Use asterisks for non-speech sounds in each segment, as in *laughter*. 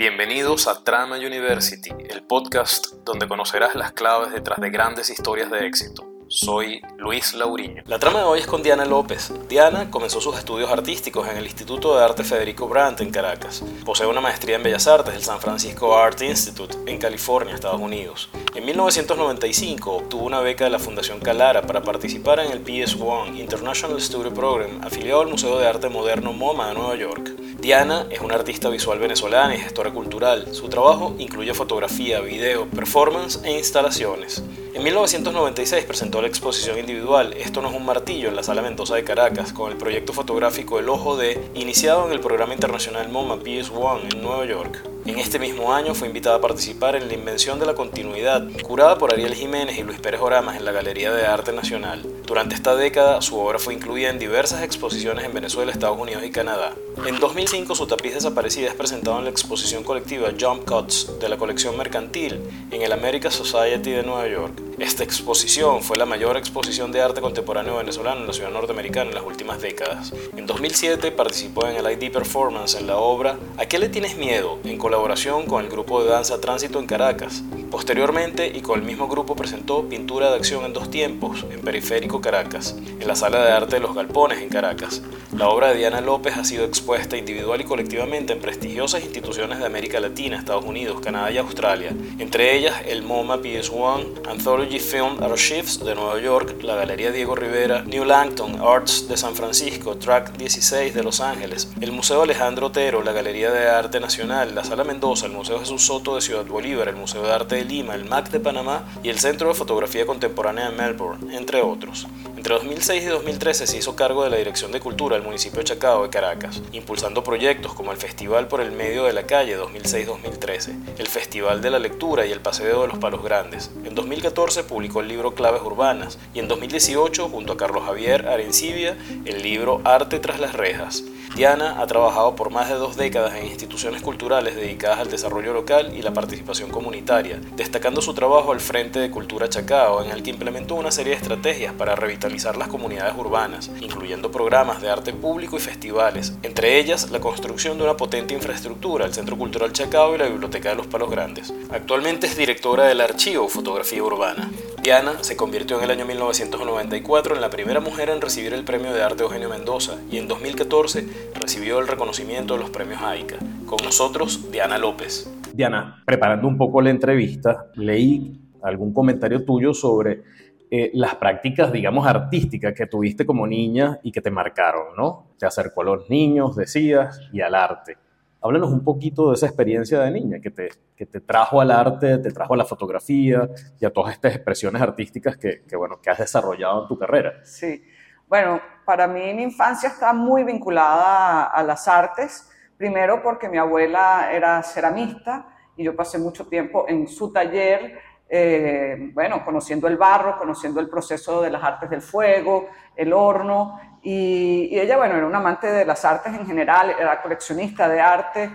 Bienvenidos a Trama University, el podcast donde conocerás las claves detrás de grandes historias de éxito. Soy Luis Lauriño. La trama de hoy es con Diana López. Diana comenzó sus estudios artísticos en el Instituto de Arte Federico Brandt en Caracas. Posee una maestría en Bellas Artes del San Francisco Art Institute en California, Estados Unidos. En 1995 obtuvo una beca de la Fundación Calara para participar en el PS1 International Studio Program afiliado al Museo de Arte Moderno MoMA de Nueva York. Diana es una artista visual venezolana y gestora cultural. Su trabajo incluye fotografía, video, performance e instalaciones. En 1996 presentó la exposición individual Esto no es un martillo en la Sala Mendoza de Caracas con el proyecto fotográfico El Ojo de, iniciado en el programa internacional MoMA PS1 en Nueva York. En este mismo año fue invitada a participar en La Invención de la Continuidad, curada por Ariel Jiménez y Luis Pérez Oramas en la Galería de Arte Nacional. Durante esta década, su obra fue incluida en diversas exposiciones en Venezuela, Estados Unidos y Canadá. En 2005, su tapiz desaparecida es presentado en la exposición colectiva Jump Cuts de la colección mercantil en el American Society de Nueva York. Esta exposición fue la mayor exposición de arte contemporáneo venezolano en la ciudad norteamericana en las últimas décadas. En 2007 participó en el ID Performance en la obra ¿A qué le tienes miedo? en colaboración con el grupo de danza Tránsito en Caracas. Posteriormente, y con el mismo grupo, presentó Pintura de Acción en dos tiempos, en Periférico Caracas, en la Sala de Arte de los Galpones en Caracas. La obra de Diana López ha sido expuesta individual y colectivamente en prestigiosas instituciones de América Latina, Estados Unidos, Canadá y Australia, entre ellas el MoMA PS1, Anthology Film Archives de Nueva York, la Galería Diego Rivera, New Langton Arts de San Francisco, Track 16 de Los Ángeles, el Museo Alejandro Otero, la Galería de Arte Nacional, la Sala Mendoza, el Museo Jesús Soto de Ciudad Bolívar, el Museo de Arte de Lima, el MAC de Panamá y el Centro de Fotografía Contemporánea de Melbourne, entre otros. Entre 2006 y 2013 se hizo cargo de la Dirección de Cultura del municipio de Chacao de Caracas, impulsando proyectos como el Festival por el Medio de la Calle 2006-2013, el Festival de la Lectura y el Paseo de los Palos Grandes. En 2014 publicó el libro Claves Urbanas y en 2018, junto a Carlos Javier Arencibia, el libro Arte tras las Rejas. Diana ha trabajado por más de dos décadas en instituciones culturales dedicadas al desarrollo local y la participación comunitaria, destacando su trabajo al Frente de Cultura Chacao, en el que implementó una serie de estrategias para revitalizar las comunidades urbanas, incluyendo programas de arte público y festivales, entre ellas la construcción de una potente infraestructura, el Centro Cultural Chacao y la Biblioteca de los Palos Grandes. Actualmente es directora del Archivo Fotografía Urbana. Diana se convirtió en el año 1994 en la primera mujer en recibir el Premio de Arte Eugenio Mendoza y en 2014 recibió el reconocimiento de los premios AICA. Con nosotros, Diana López. Diana, preparando un poco la entrevista, leí algún comentario tuyo sobre eh, las prácticas, digamos, artísticas que tuviste como niña y que te marcaron, ¿no? Te acercó a los niños, decías, y al arte. Háblanos un poquito de esa experiencia de niña que te, que te trajo al arte, te trajo a la fotografía y a todas estas expresiones artísticas que, que, bueno, que has desarrollado en tu carrera. Sí, bueno, para mí mi infancia está muy vinculada a, las artes, primero porque mi abuela era ceramista y yo pasé mucho tiempo en su taller, eh, bueno, conociendo el barro, conociendo el proceso de las artes del fuego, el horno, y, ella, bueno, era una amante de las artes en general, era coleccionista de arte,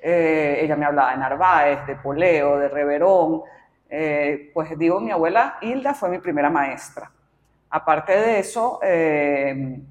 eh, ella me hablaba de Narváez, de Poleo, de Reverón, eh, pues digo, mi abuela Hilda fue mi primera maestra. Aparte de eso,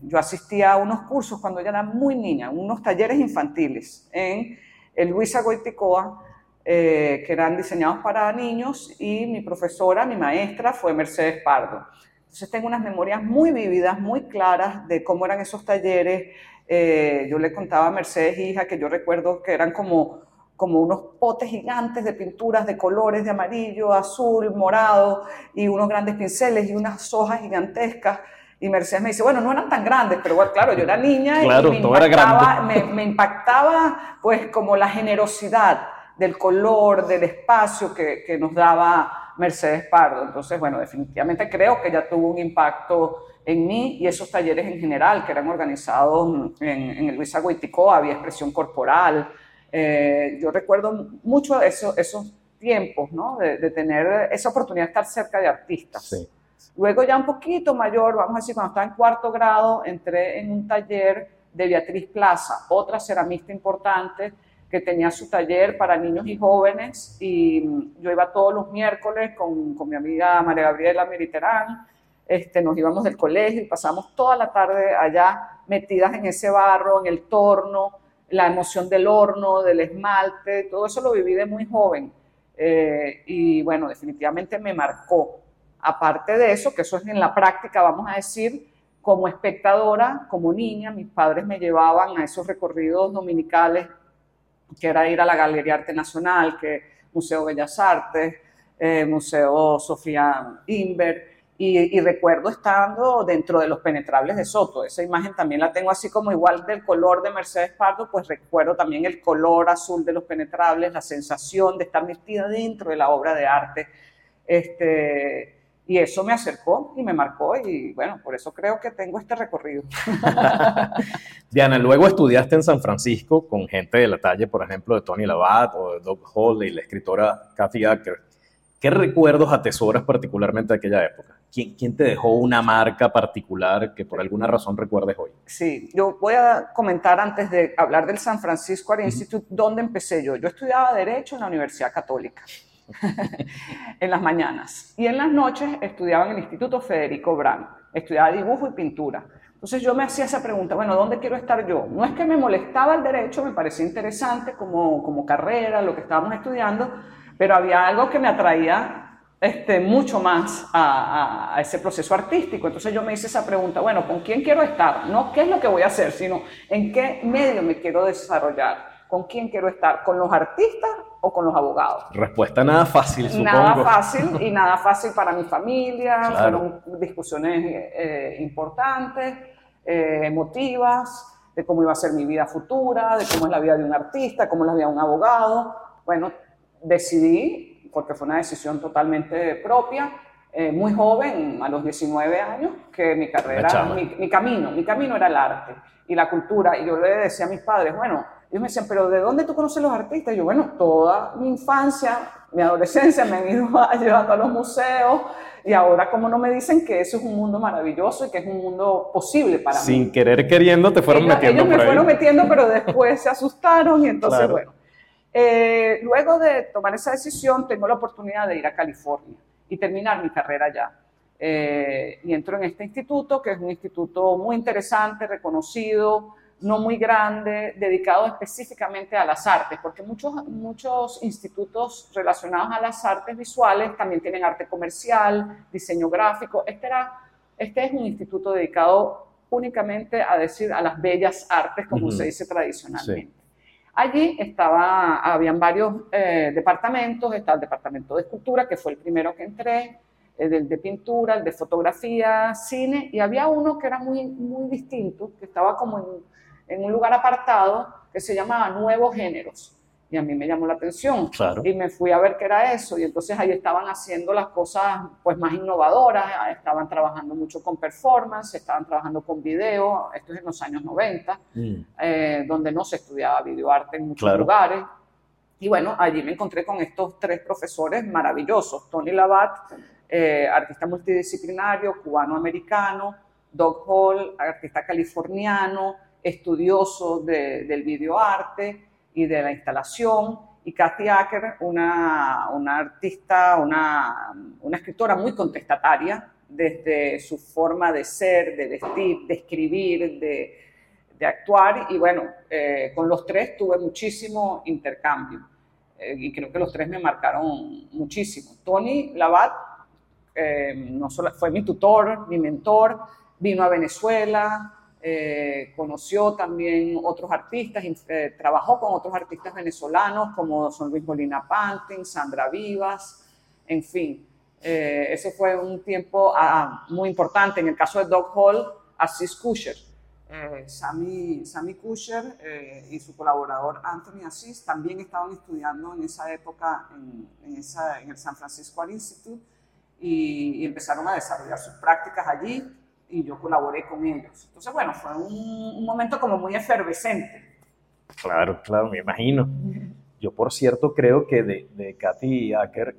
yo asistía a unos cursos cuando ella era muy niña, unos talleres infantiles en el Luisa Goiticoa, que eran diseñados para niños, y mi profesora, mi maestra, fue Mercedes Pardo. Entonces tengo unas memorias muy vividas, muy claras de cómo eran esos talleres. Eh, yo le contaba a Mercedes, hija, que yo recuerdo que eran como, como unos potes gigantes de pinturas de colores de amarillo, azul, morado, y unos grandes pinceles y unas hojas gigantescas. Y Mercedes me dice, bueno, no eran tan grandes, pero bueno, claro, yo era niña y me impactaba, me, me impactaba pues como la generosidad del color, del espacio que, que nos daba Mercedes Pardo. Entonces, bueno, definitivamente creo que ya tuvo un impacto en mí y esos talleres en general que eran organizados en, el Luis Agüitico, había expresión corporal. Eh, yo recuerdo mucho eso, esos tiempos, ¿no? De, tener esa oportunidad de estar cerca de artistas. Luego ya un poquito mayor, vamos a decir, cuando estaba en cuarto grado, entré en un taller de Beatriz Plaza, otra ceramista importante, que tenía su taller para niños y jóvenes y yo iba todos los miércoles con, con mi amiga María Gabriela Meriterán, este, nos íbamos del colegio y pasamos toda la tarde allá metidas en ese barro, en el torno, la emoción del horno, del esmalte, todo eso lo viví de muy joven. Eh, y bueno, definitivamente me marcó. Aparte de eso, que eso es en la práctica, vamos a decir, como espectadora, como niña, mis padres me llevaban a esos recorridos dominicales, que era ir a la Galería Arte Nacional, que Museo Bellas Artes, eh, Museo Sofía Inver, y, recuerdo estando dentro de los penetrables de Soto. Esa imagen también la tengo así como igual del color de Mercedes Pardo, pues recuerdo también el color azul de los penetrables, la sensación de estar metida dentro de la obra de arte. Este, y eso me acercó y me marcó y bueno, por eso creo que tengo este recorrido. *laughs* Diana, luego estudiaste en San Francisco con gente de la talla, por ejemplo, de Tony Labat o de Doug Hall y la escritora Kathy Acker. ¿Qué recuerdos atesoras particularmente de aquella época? ¿Quién, te dejó una marca particular que por alguna razón recuerdes hoy? Sí, yo voy a comentar antes de hablar del San Francisco Art Institute, ¿dónde empecé yo? Yo estudiaba Derecho en la Universidad Católica, *laughs* en las mañanas. Y en las noches estudiaba en el Instituto Federico Brand. Estudiaba dibujo y pintura. Entonces yo me hacía esa pregunta, bueno, ¿dónde quiero estar yo? No es que me molestaba el derecho, me parecía interesante como, como carrera, lo que estábamos estudiando, pero había algo que me atraía este, mucho más a, ese proceso artístico. Entonces yo me hice esa pregunta, bueno, ¿con quién quiero estar? No qué es lo que voy a hacer, sino en qué medio me quiero desarrollar. ¿Con quién quiero estar? ¿Con los artistas o con los abogados? Respuesta nada fácil, supongo. Nada fácil y *laughs* nada fácil para mi familia. Fueron discusiones eh, importantes, eh, emotivas, de cómo iba a ser mi vida futura, de cómo es la vida de un artista, cómo es la vida de un abogado. Bueno, decidí porque fue una decisión totalmente propia, eh, muy joven, a los 19 años, que mi carrera, mi, camino, mi camino era el arte y la cultura. Y yo le decía a mis padres, bueno, ellos me decían, pero ¿de dónde tú conoces los artistas? Y yo, bueno, toda mi infancia, mi adolescencia me han ido *laughs* llevando a los museos y ahora como no me dicen que eso es un mundo maravilloso y que es un mundo posible para mí. Sin querer queriendo te fueron metiendo ellos me fueron metiendo, pero después se asustaron y entonces, bueno. Eh, luego de tomar esa decisión, tengo la oportunidad de ir a California y terminar mi carrera allá. Eh, y entro en este instituto, que es un instituto muy interesante, reconocido, no muy grande, dedicado específicamente a las artes, porque muchos, muchos institutos relacionados a las artes visuales también tienen arte comercial, diseño gráfico. Este, era, este es un instituto dedicado únicamente a decir a las bellas artes, como se dice tradicionalmente. Allí estaba, habían varios eh, departamentos, estaba el departamento de escultura, que fue el primero que entré, el de pintura, el de fotografía, cine, y había uno que era muy, muy distinto, que estaba como en, en un lugar apartado, que se llamaba Nuevos Géneros. Y a mí me llamó la atención. Y me fui a ver qué era eso. Y entonces ahí estaban haciendo las cosas pues más innovadoras, estaban trabajando mucho con performance, estaban trabajando con video, esto es en los años 90, mm. eh, donde no se estudiaba videoarte en muchos lugares. Y bueno, allí me encontré con estos tres profesores maravillosos, Tony Labat, eh, artista multidisciplinario, cubano-americano, Doug Hall, artista californiano, estudioso de, del videoarte, y de la instalación, y Kathy Acker, una, una artista, una, una, escritora muy contestataria, desde su forma de ser, de vestir, de escribir, de, de actuar, y bueno, eh, con los tres tuve muchísimo intercambio, eh, y creo que los tres me marcaron muchísimo. Tony Labat eh, no solo, fue mi tutor, mi mentor, vino a Venezuela, eh, conoció también otros artistas, eh, trabajó con otros artistas venezolanos como son Luis Molina Pantin, Sandra Vivas, en fin. Eh, ese fue un tiempo ah, muy importante. En el caso de Doug Hall, Assis Kusher. Sammy, Sammy Kusher y su colaborador Anthony Assis también estaban estudiando en esa época en, en, el San Francisco Art Institute y empezaron a desarrollar sus prácticas allí y yo colaboré con ellos. Entonces, bueno, fue un, momento como muy efervescente. Claro, claro, me imagino. Yo, por cierto, creo que de, de Katy Acker,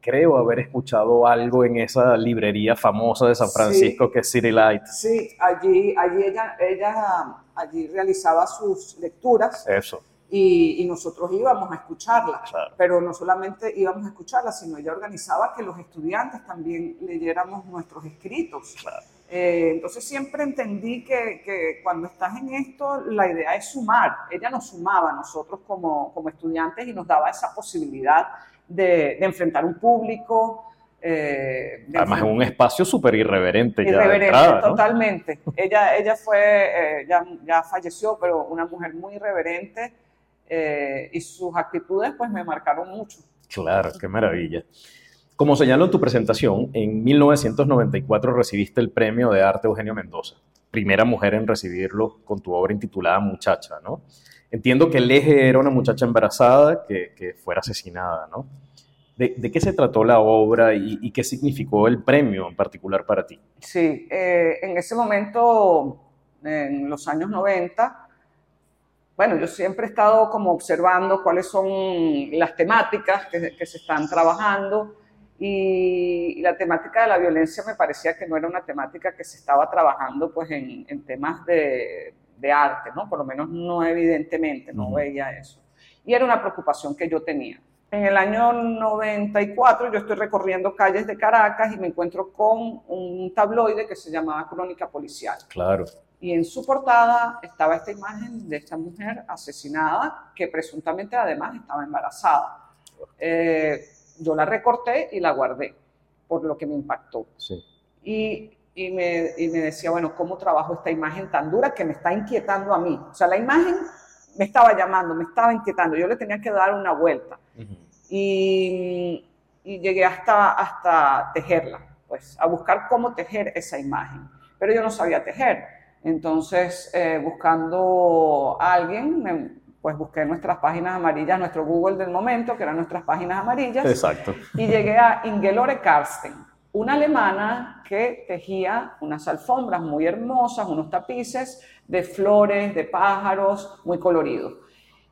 creo haber escuchado algo en esa librería famosa de San Francisco que es City Light. Sí, allí, allí ella, ella allí realizaba sus lecturas. Eso. Y, y, nosotros íbamos a escucharla, pero no solamente íbamos a escucharla, sino ella organizaba que los estudiantes también leyéramos nuestros escritos. Claro. Eh, entonces siempre entendí que, que, cuando estás en esto, la idea es sumar. Ella nos sumaba a nosotros como, como estudiantes y nos daba esa posibilidad de, de enfrentar un público. Eh, Además, en un espacio súper irreverente. Irreverente, ya totalmente. ella, ella fue, eh, ya, ya, falleció, pero una mujer muy irreverente eh, y sus actitudes pues me marcaron mucho. Claro, qué maravilla. Como señaló en tu presentación, en 1994 recibiste el Premio de Arte Eugenio Mendoza, primera mujer en recibirlo con tu obra intitulada Muchacha, ¿no? Entiendo que el eje era una muchacha embarazada que, que fuera asesinada, ¿no? ¿De, ¿De, qué se trató la obra y, y, qué significó el premio en particular para ti? Sí, eh, en ese momento, en los años 90, bueno, yo siempre he estado como observando cuáles son las temáticas que, que se están trabajando y, la temática de la violencia me parecía que no era una temática que se estaba trabajando pues en, en temas de, de, arte, ¿no? Por lo menos no evidentemente, no uh -huh. veía eso. Y era una preocupación que yo tenía. En el año 94 yo estoy recorriendo calles de Caracas y me encuentro con un tabloide que se llamaba Crónica Policial. Claro. Y en su portada estaba esta imagen de esta mujer asesinada que presuntamente además estaba embarazada. Eh, yo la recorté y la guardé, por lo que me impactó. Sí. Y, y, me, y, me, decía, bueno, ¿cómo trabajo esta imagen tan dura que me está inquietando a mí? O sea, la imagen me estaba llamando, me estaba inquietando, yo le tenía que dar una vuelta. Uh -huh. y, y, llegué hasta, hasta tejerla, pues, a buscar cómo tejer esa imagen. Pero yo no sabía tejer. Entonces, eh, buscando a alguien, me, pues busqué nuestras páginas amarillas, nuestro Google del momento, que eran nuestras páginas amarillas. Exacto. Y llegué a Ingelore Karsten, una alemana que tejía unas alfombras muy hermosas, unos tapices de flores, de pájaros, muy coloridos.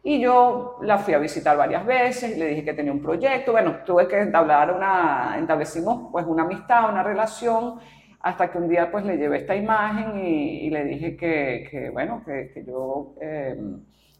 Y yo la fui a visitar varias veces, le dije que tenía un proyecto, bueno, tuve que entablar una, establecimos pues una amistad, una relación, hasta que un día pues le llevé esta imagen y, y le dije que, que bueno, que, que yo... Eh,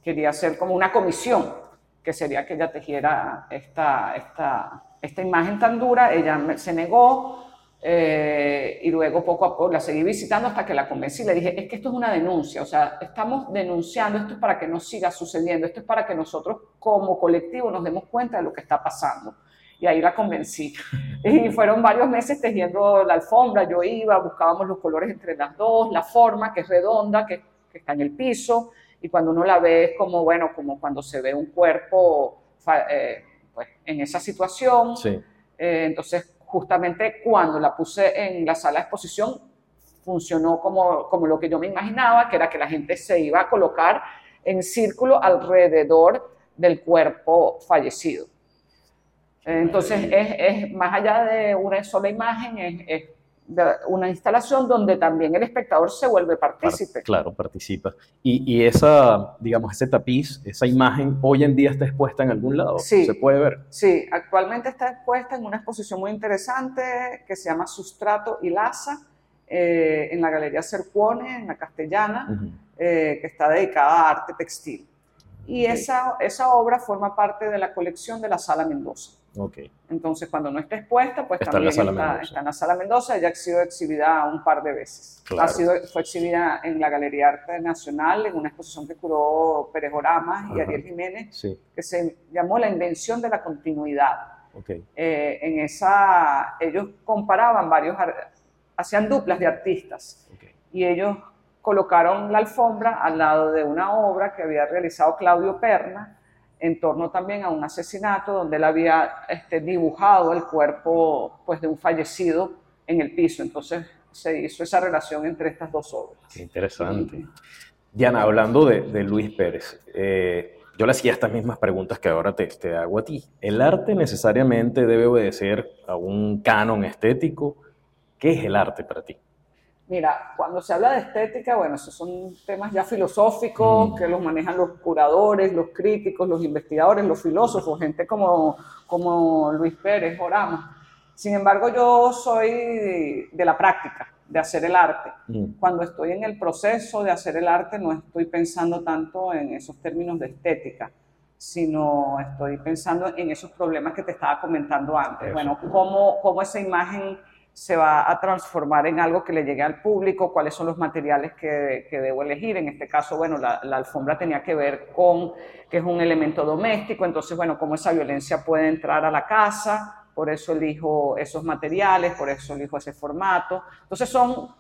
quería hacer como una comisión, que sería que ella tejiera esta, esta, esta imagen tan dura. Ella se negó eh, y luego poco a poco la seguí visitando hasta que la convencí. Le dije, es que esto es una denuncia, o sea, estamos denunciando, esto es para que no siga sucediendo, esto es para que nosotros como colectivo nos demos cuenta de lo que está pasando. Y ahí la convencí. *laughs* Y fueron varios meses tejiendo la alfombra, yo iba, buscábamos los colores entre las dos, la forma que es redonda, que, que está en el piso, y cuando uno la ve es como, bueno, como cuando se ve un cuerpo eh, pues, en esa situación. Sí. Eh, entonces, justamente cuando la puse en la sala de exposición, funcionó como, como lo que yo me imaginaba, que era que la gente se iba a colocar en círculo alrededor del cuerpo fallecido. Entonces, es, es más allá de una sola imagen, es, es una instalación donde también el espectador se vuelve partícipe. Claro, participa. Y, y, esa, digamos, ese tapiz, esa imagen, hoy en día está expuesta en algún lado. Sí, ¿Se puede ver? Sí, actualmente está expuesta en una exposición muy interesante que se llama Sustrato y Laza, eh, en la Galería Cercuone, en la Castellana, uh -huh. eh, que está dedicada a arte textil. Y okay. esa, esa obra forma parte de la colección de la Sala Mendoza. Okay. Entonces, cuando no está expuesta, pues está también en está, está, en la Sala Mendoza. Ya ha sido exhibida un par de veces. Claro. Ha sido, fue exhibida en la Galería Arte Nacional, en una exposición que curó Pérez Oramas y Ariel Jiménez, sí. que se llamó La Invención de la Continuidad. Okay. Eh, en esa, ellos comparaban varios, hacían duplas de artistas. Okay. Y ellos colocaron la alfombra al lado de una obra que había realizado Claudio Perna, en torno también a un asesinato donde él había este, dibujado el cuerpo pues, de un fallecido en el piso. Entonces se hizo esa relación entre estas dos obras. Qué interesante. Sí. Diana, hablando de, de Luis Pérez, eh, yo le hacía estas mismas preguntas que ahora te, te, hago a ti. ¿El arte necesariamente debe obedecer a un canon estético? ¿Qué es el arte para ti? Mira, cuando se habla de estética, bueno, esos son temas ya filosóficos mm. que los manejan los curadores, los críticos, los investigadores, los filósofos, gente como, como Luis Pérez, Orama. Sin embargo, yo soy de la práctica, de hacer el arte. Mm. Cuando estoy en el proceso de hacer el arte, no estoy pensando tanto en esos términos de estética, sino estoy pensando en esos problemas que te estaba comentando antes. Bueno, cómo, cómo esa imagen se va a transformar en algo que le llegue al público, cuáles son los materiales que, debo elegir. En este caso, bueno, la, alfombra tenía que ver con que es un elemento doméstico, entonces, bueno, cómo esa violencia puede entrar a la casa, por eso elijo esos materiales, por eso elijo ese formato. Entonces son,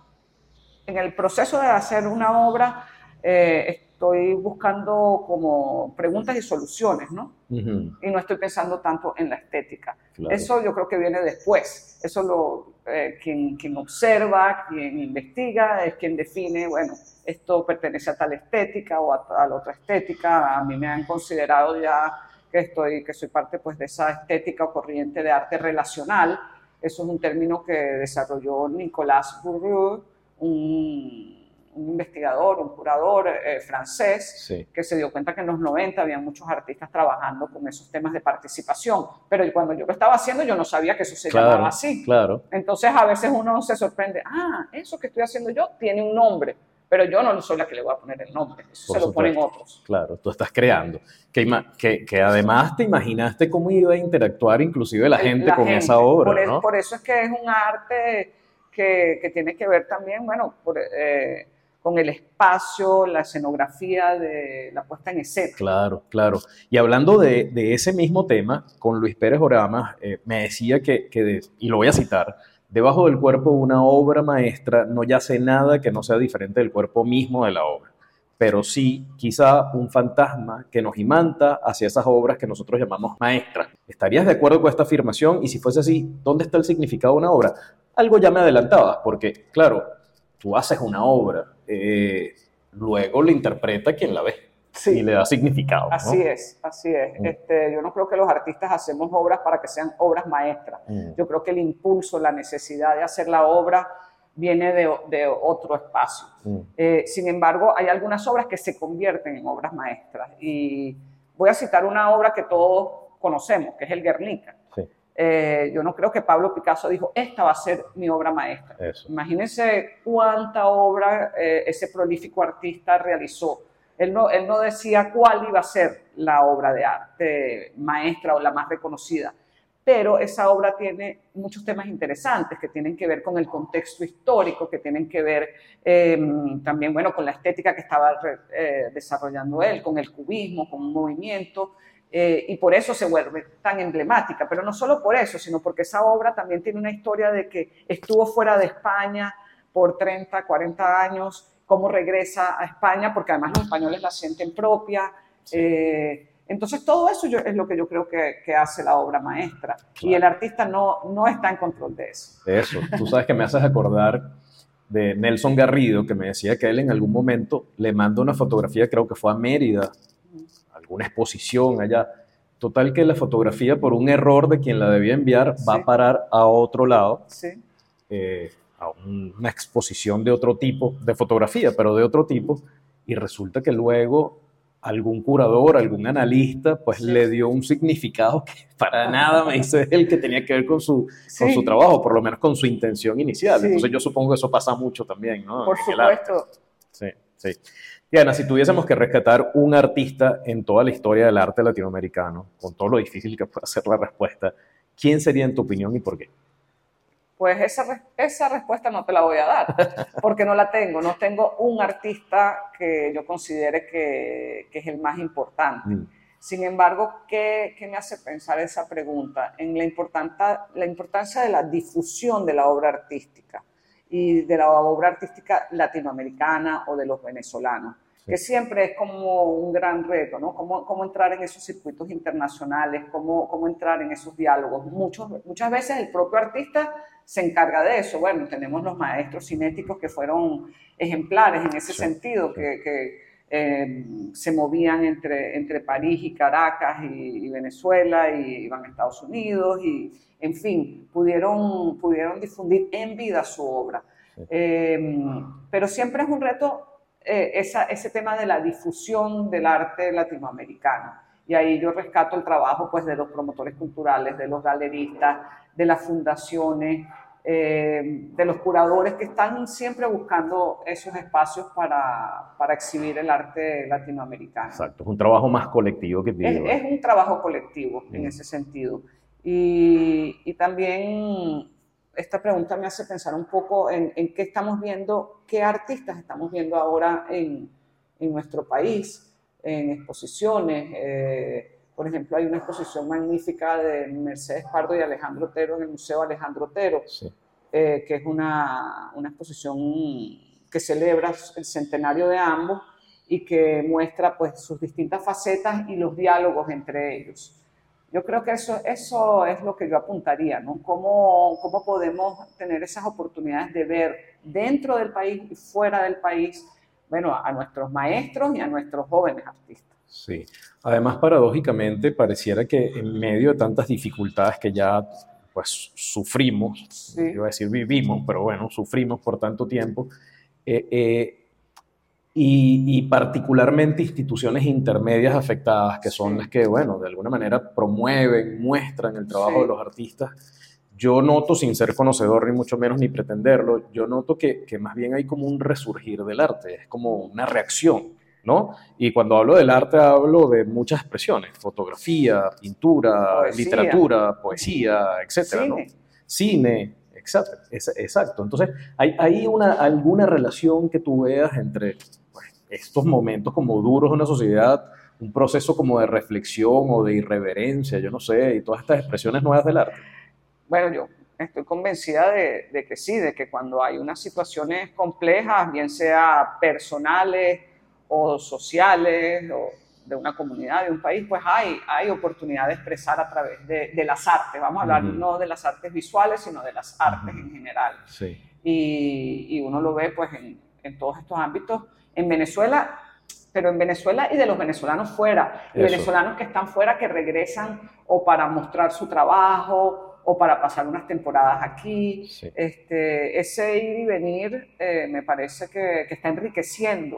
en el proceso de hacer una obra, eh, estoy buscando como preguntas y soluciones, ¿no? Y no estoy pensando tanto en la estética. Eso yo creo que viene después. Eso lo, eh, quien, quien, observa, quien investiga, es quien define, bueno, esto pertenece a tal estética o a tal otra estética. A mí me han considerado ya que, estoy, que soy parte pues, de esa estética o corriente de arte relacional. Eso es un término que desarrolló Nicolas Bourdieu, un un investigador, un curador eh, francés, que se dio cuenta que en los 90 había muchos artistas trabajando con esos temas de participación, pero cuando yo lo estaba haciendo yo no sabía que eso se llamaba así. Claro. Entonces a veces uno se sorprende, ah, eso que estoy haciendo yo tiene un nombre, pero yo no soy la que le voy a poner el nombre, eso se lo ponen otros. Claro, tú estás creando. Que, que, que, además te imaginaste cómo iba a interactuar inclusive la gente con esa obra, por, ¿no? por, eso es que es un arte que, que tiene que ver también, bueno, por, eh, con el espacio, la escenografía de la puesta en escena. Claro, claro. Y hablando de, ese mismo tema, con Luis Pérez Oramas, eh, me decía que, y lo voy a citar, debajo del cuerpo de una obra maestra no yace nada que no sea diferente del cuerpo mismo de la obra, pero sí quizá un fantasma que nos imanta hacia esas obras que nosotros llamamos maestras. ¿Estarías de acuerdo con esta afirmación? Y si fuese así, ¿dónde está el significado de una obra? Algo ya me adelantabas, porque claro, tú haces una obra, eh, luego lo interpreta quien la ve y le da significado. Así es, así es. Mm. Este, yo no creo que los artistas hacemos obras para que sean obras maestras. Mm. Yo creo que el impulso, la necesidad de hacer la obra viene de, otro espacio. Mm. Eh, sin embargo, hay algunas obras que se convierten en obras maestras. Y voy a citar una obra que todos conocemos, que es el Guernica. Eh, yo no creo que Pablo Picasso dijo, esta va a ser mi obra maestra. Imagínense cuánta obra eh, ese prolífico artista realizó. Él no, él no decía cuál iba a ser la obra de arte maestra o la más reconocida, pero esa obra tiene muchos temas interesantes que tienen que ver con el contexto histórico, que tienen que ver em, también, bueno, con la estética que estaba eh, desarrollando él, con el cubismo, con un movimiento. Eh, y por eso se vuelve tan emblemática, pero no solo por eso, sino porque esa obra también tiene una historia de que estuvo fuera de España por 30, 40 años, cómo regresa a España, porque además los españoles la sienten propia. Eh, entonces todo eso es lo que yo creo que, hace la obra maestra. Y el artista no, no está en control de eso. Eso, tú sabes que me haces acordar de Nelson Garrido, que me decía que él en algún momento le manda una fotografía, creo que fue a Mérida, una exposición allá. Total que la fotografía, por un error de quien la debía enviar, va a parar a otro lado, eh, a una exposición de otro tipo, de fotografía, pero de otro tipo, y resulta que luego algún curador, algún analista, pues le dio un significado que *laughs* para nada me dice él que tenía que ver con su, con su trabajo, por lo menos con su intención inicial. Entonces yo supongo que eso pasa mucho también, ¿no? Por supuesto. Sí, sí. Diana, si tuviésemos que rescatar un artista en toda la historia del arte latinoamericano, con todo lo difícil que puede ser la respuesta, ¿quién sería en tu opinión y por qué? Pues esa, esa respuesta no te la voy a dar, porque no la tengo. No tengo un artista que yo considere que, que es el más importante. Mm. Sin embargo, ¿qué, ¿qué, me hace pensar esa pregunta? En la, la importancia de la difusión de la obra artística y de la obra artística latinoamericana o de los venezolanos, que siempre es como un gran reto, ¿no? Cómo, cómo entrar en esos circuitos internacionales, cómo, cómo entrar en esos diálogos. Muchos, muchas veces el propio artista se encarga de eso. Bueno, tenemos los maestros cinéticos que fueron ejemplares en ese sentido, que, que eh, se movían entre, entre París y Caracas y, y, Venezuela y iban a Estados Unidos y, en fin, pudieron, pudieron difundir en vida su obra. Eh, pero siempre es un reto eh, esa, ese tema de la difusión del arte latinoamericano. Y ahí yo rescato el trabajo pues, de los promotores culturales, de los galeristas, de las fundaciones, eh, de los curadores que están siempre buscando esos espacios para, para, exhibir el arte latinoamericano. Exacto, es un trabajo más colectivo que digo. Es, es un trabajo colectivo en ese sentido. Y, y también esta pregunta me hace pensar un poco en, qué estamos viendo, qué artistas estamos viendo ahora en, en nuestro país, en exposiciones. Eh, por ejemplo, hay una exposición magnífica de Mercedes Pardo y Alejandro Otero en el Museo Alejandro Otero, eh, que es una, una, exposición que celebra el centenario de ambos y que muestra pues, sus distintas facetas y los diálogos entre ellos. Yo creo que eso, eso es lo que yo apuntaría, ¿no? ¿Cómo, ¿Cómo podemos tener esas oportunidades de ver dentro del país y fuera del país, bueno, a nuestros maestros y a nuestros jóvenes artistas? Sí, además paradójicamente pareciera que en medio de tantas dificultades que ya pues sufrimos, iba a decir vivimos, pero bueno, sufrimos por tanto tiempo, eh, eh, y, particularmente instituciones intermedias afectadas, que son las que, bueno, de alguna manera promueven, muestran el trabajo de los artistas. Yo noto, sin ser conocedor ni mucho menos ni pretenderlo, yo noto que, que más bien hay como un resurgir del arte, es como una reacción ¿no? Y cuando hablo del arte hablo de muchas expresiones, fotografía, pintura, literatura, poesía, etcétera, Cine. Cine, exacto, exacto. Entonces, ¿hay, hay una, alguna relación que tú veas entre pues, estos momentos como duros de una sociedad, un proceso como de reflexión o de irreverencia, yo no sé, y todas estas expresiones nuevas del arte? Bueno, yo estoy convencida de, de que sí, de que cuando hay unas situaciones complejas, bien sea personales, o sociales o de una comunidad, de un país, pues hay, hay oportunidad de expresar a través de, de las artes. Vamos a hablar no de las artes visuales, sino de las artes en general. Sí. Y, y, uno lo ve pues en, en, todos estos ámbitos. En Venezuela, pero en Venezuela y de los venezolanos fuera. Y venezolanos que están fuera, que regresan o para mostrar su trabajo o para pasar unas temporadas aquí. Este, ese ir y venir eh, me parece que, que está enriqueciendo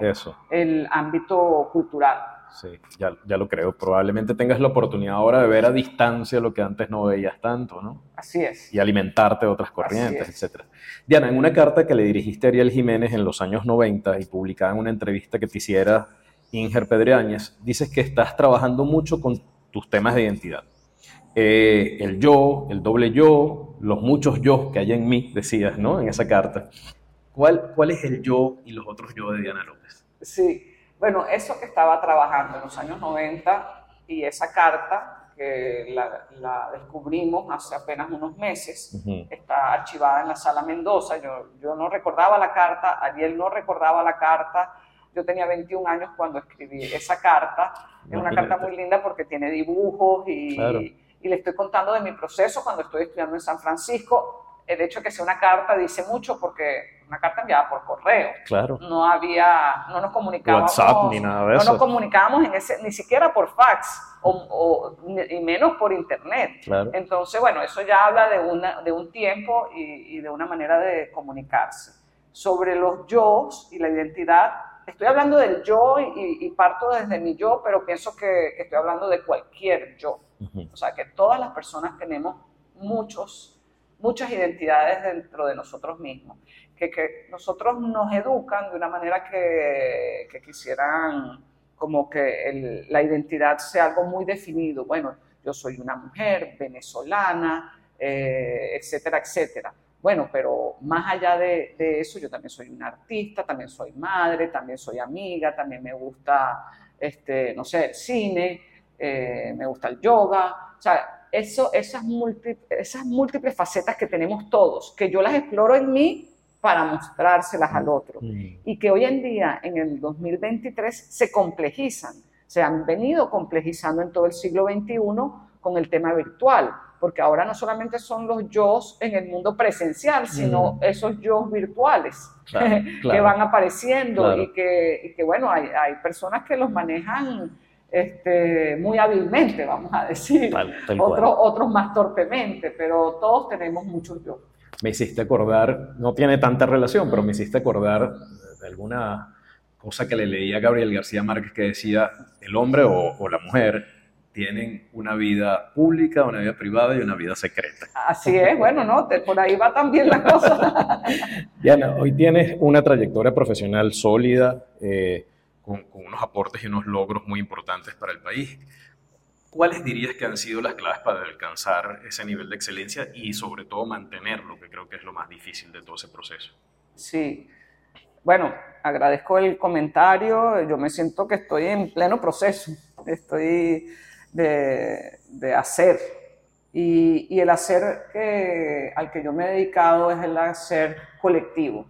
el ámbito cultural. Sí, ya, ya, lo creo. Probablemente tengas la oportunidad ahora de ver a distancia lo que antes no veías tanto, ¿no? Así es. Y alimentarte de otras corrientes, etc. Diana, en una carta que le dirigiste a Ariel Jiménez en los años 90 y publicada en una entrevista que te hiciera Inger Pedreáñez, dices que estás trabajando mucho con tus temas de identidad. Eh, el yo, el doble yo, los muchos yo que hay en mí, decías, ¿no? En esa carta. ¿Cuál, ¿Cuál es el yo y los otros yo de Diana López? Sí, bueno, eso que estaba trabajando en los años 90 y esa carta que la, descubrimos hace apenas unos meses, está archivada en la sala Mendoza. Yo, yo no recordaba la carta, Ariel no recordaba la carta. Yo tenía 21 años cuando escribí esa carta. Es una carta muy linda porque tiene dibujos y, y le estoy contando de mi proceso cuando estoy estudiando en San Francisco. El hecho de que sea una carta dice mucho porque una carta enviada por correo. Claro. No había, no nos comunicábamos. WhatsApp ni nada de eso. No nos comunicábamos en ese, ni siquiera por fax o, y menos por internet. Claro. Entonces, bueno, eso ya habla de, una, de un tiempo y, de una manera de comunicarse. Sobre los yo y la identidad, estoy hablando del yo y, parto desde mi yo, pero pienso que, que estoy hablando de cualquier yo. O sea, que todas las personas tenemos muchos, muchas identidades dentro de nosotros mismos, que, que nosotros nos educan de una manera que, que quisieran como que la identidad sea algo muy definido. Bueno, yo soy una mujer venezolana, eh, etcétera, etcétera. Bueno, pero más allá de, de, eso, yo también soy una artista, también soy madre, también soy amiga, también me gusta, este, no sé, el cine, eh, me gusta el yoga, o sea, eso, esas, esas múltiples facetas que tenemos todos, que yo las exploro en mí para mostrárselas al otro. Mm. Y que hoy en día, en el 2023, se complejizan, se han venido complejizando en todo el siglo XXI con el tema virtual, porque ahora no solamente son los yo en el mundo presencial, sino mm. esos yo virtuales *laughs* que van apareciendo y, que, y, que, bueno, hay, hay personas que los manejan este, muy hábilmente, vamos a decir, otros, otros más torpemente, pero todos tenemos muchos yo. Me hiciste acordar, no tiene tanta relación, pero me hiciste acordar de alguna cosa que le leí a Gabriel García Márquez que decía, el hombre o, la mujer tienen una vida pública, una vida privada y una vida secreta. Así es, bueno, ¿no? por ahí va también la cosa. *laughs* Diana, hoy tienes una trayectoria profesional sólida. Eh, con, unos aportes y unos logros muy importantes para el país. ¿Cuáles dirías que han sido las claves para alcanzar ese nivel de excelencia y sobre todo mantenerlo, que creo que es lo más difícil de todo ese proceso? Sí, bueno, agradezco el comentario, yo me siento que estoy en pleno proceso, estoy de, hacer. Y, el hacer al que yo me he dedicado es el hacer colectivo,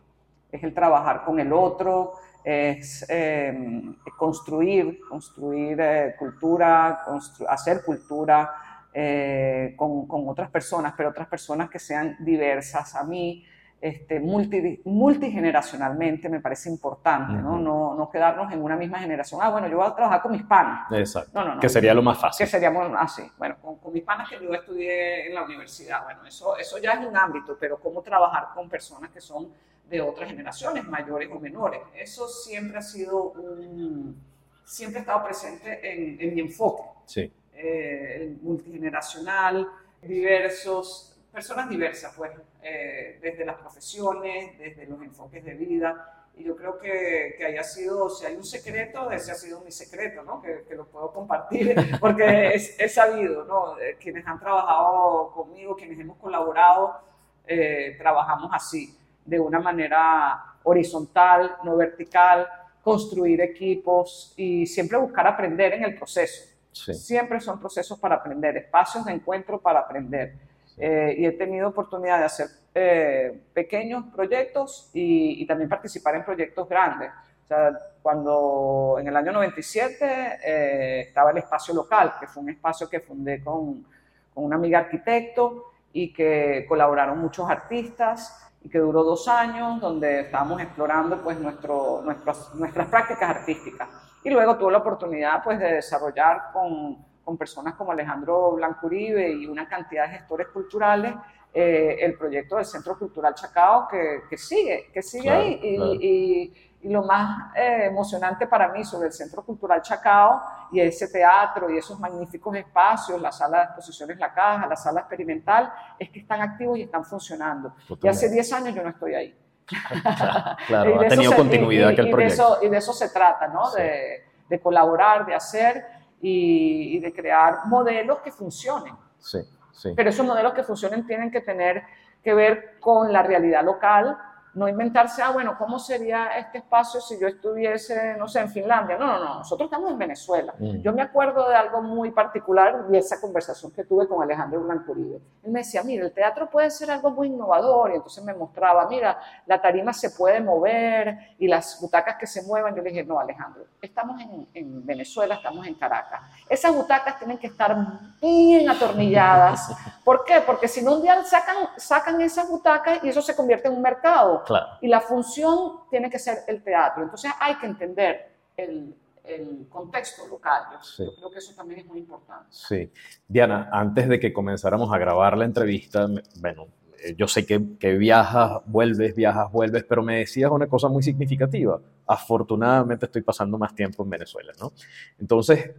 es el trabajar con el otro, es em, construir, construir eh, cultura, hacer cultura eh, con, con, otras personas, pero otras personas que sean diversas a mí, este, multigeneracionalmente me parece importante, ¿no? ¿no? ¿no? quedarnos en una misma generación. Ah, bueno, yo voy a trabajar con mis panas. Exacto. No, no, que sería lo más fácil. Que seríamos así. Bueno, con, mis panas que yo estudié en la universidad. Bueno, eso, eso ya es un ámbito, pero cómo trabajar con personas que son de otras generaciones, mayores o menores. Eso siempre ha sido un. siempre ha estado presente en, en mi enfoque. Sí. Eh, multigeneracional, diversos personas diversas, pues, eh, desde las profesiones, desde los enfoques de vida. Y yo creo que, que haya sido, si hay un secreto, ese ha sido mi secreto, ¿no? Que, que lo puedo compartir, *laughs* porque es, sabido, ¿no? Eh, quienes han trabajado conmigo, quienes hemos colaborado, eh, trabajamos así, de una manera horizontal, no vertical, construir equipos y siempre buscar aprender en el proceso. Siempre son procesos para aprender, espacios de encuentro para aprender. Eh, y he tenido oportunidad de hacer eh, pequeños proyectos y, también participar en proyectos grandes. O sea, cuando en el año 97 eh, estaba el espacio local, que fue un espacio que fundé con, con una amiga arquitecto y que colaboraron muchos artistas y que duró dos años, donde estábamos explorando pues, nuestro, nuestras, nuestras prácticas artísticas. Y luego tuve la oportunidad pues, de desarrollar con con personas como Alejandro Blancuribe y una cantidad de gestores culturales, eh, el proyecto del Centro Cultural Chacao que, que sigue, que sigue ahí. Y, y, lo más eh, emocionante para mí sobre el Centro Cultural Chacao y ese teatro y esos magníficos espacios, la sala de exposiciones La Caja, la sala experimental, es que están activos y están funcionando. Y hace 10 años yo no estoy ahí. *laughs* claro, *laughs* ha tenido continuidad que el proyecto. y de eso se trata, ¿no? De, de colaborar, de hacer y, de crear modelos que funcionen. Sí, sí. Pero esos modelos que funcionen tienen que tener que ver con la realidad local, no inventarse, ah, bueno, ¿cómo sería este espacio si yo estuviese, no sé, en Finlandia? No, no, no, nosotros estamos en Venezuela. Mm. Yo me acuerdo de algo muy particular y esa conversación que tuve con Alejandro Blancuribe. Él me decía, mira, el teatro puede ser algo muy innovador y entonces me mostraba, mira, la tarima se puede mover y las butacas que se muevan. Yo le dije, no, Alejandro, estamos en, en Venezuela, estamos en Caracas. Esas butacas tienen que estar bien atornilladas. ¿Por qué? Porque si no un día sacan, sacan esas butacas y eso se convierte en un mercado. Y la función tiene que ser el teatro. Entonces hay que entender el, el contexto local. Yo creo que eso también es muy importante. Sí. Diana, antes de que comenzáramos a grabar la entrevista, bueno, eh, yo sé que, que, viajas, vuelves, viajas, vuelves, pero me decías una cosa muy significativa. Afortunadamente estoy pasando más tiempo en Venezuela, ¿no? Entonces,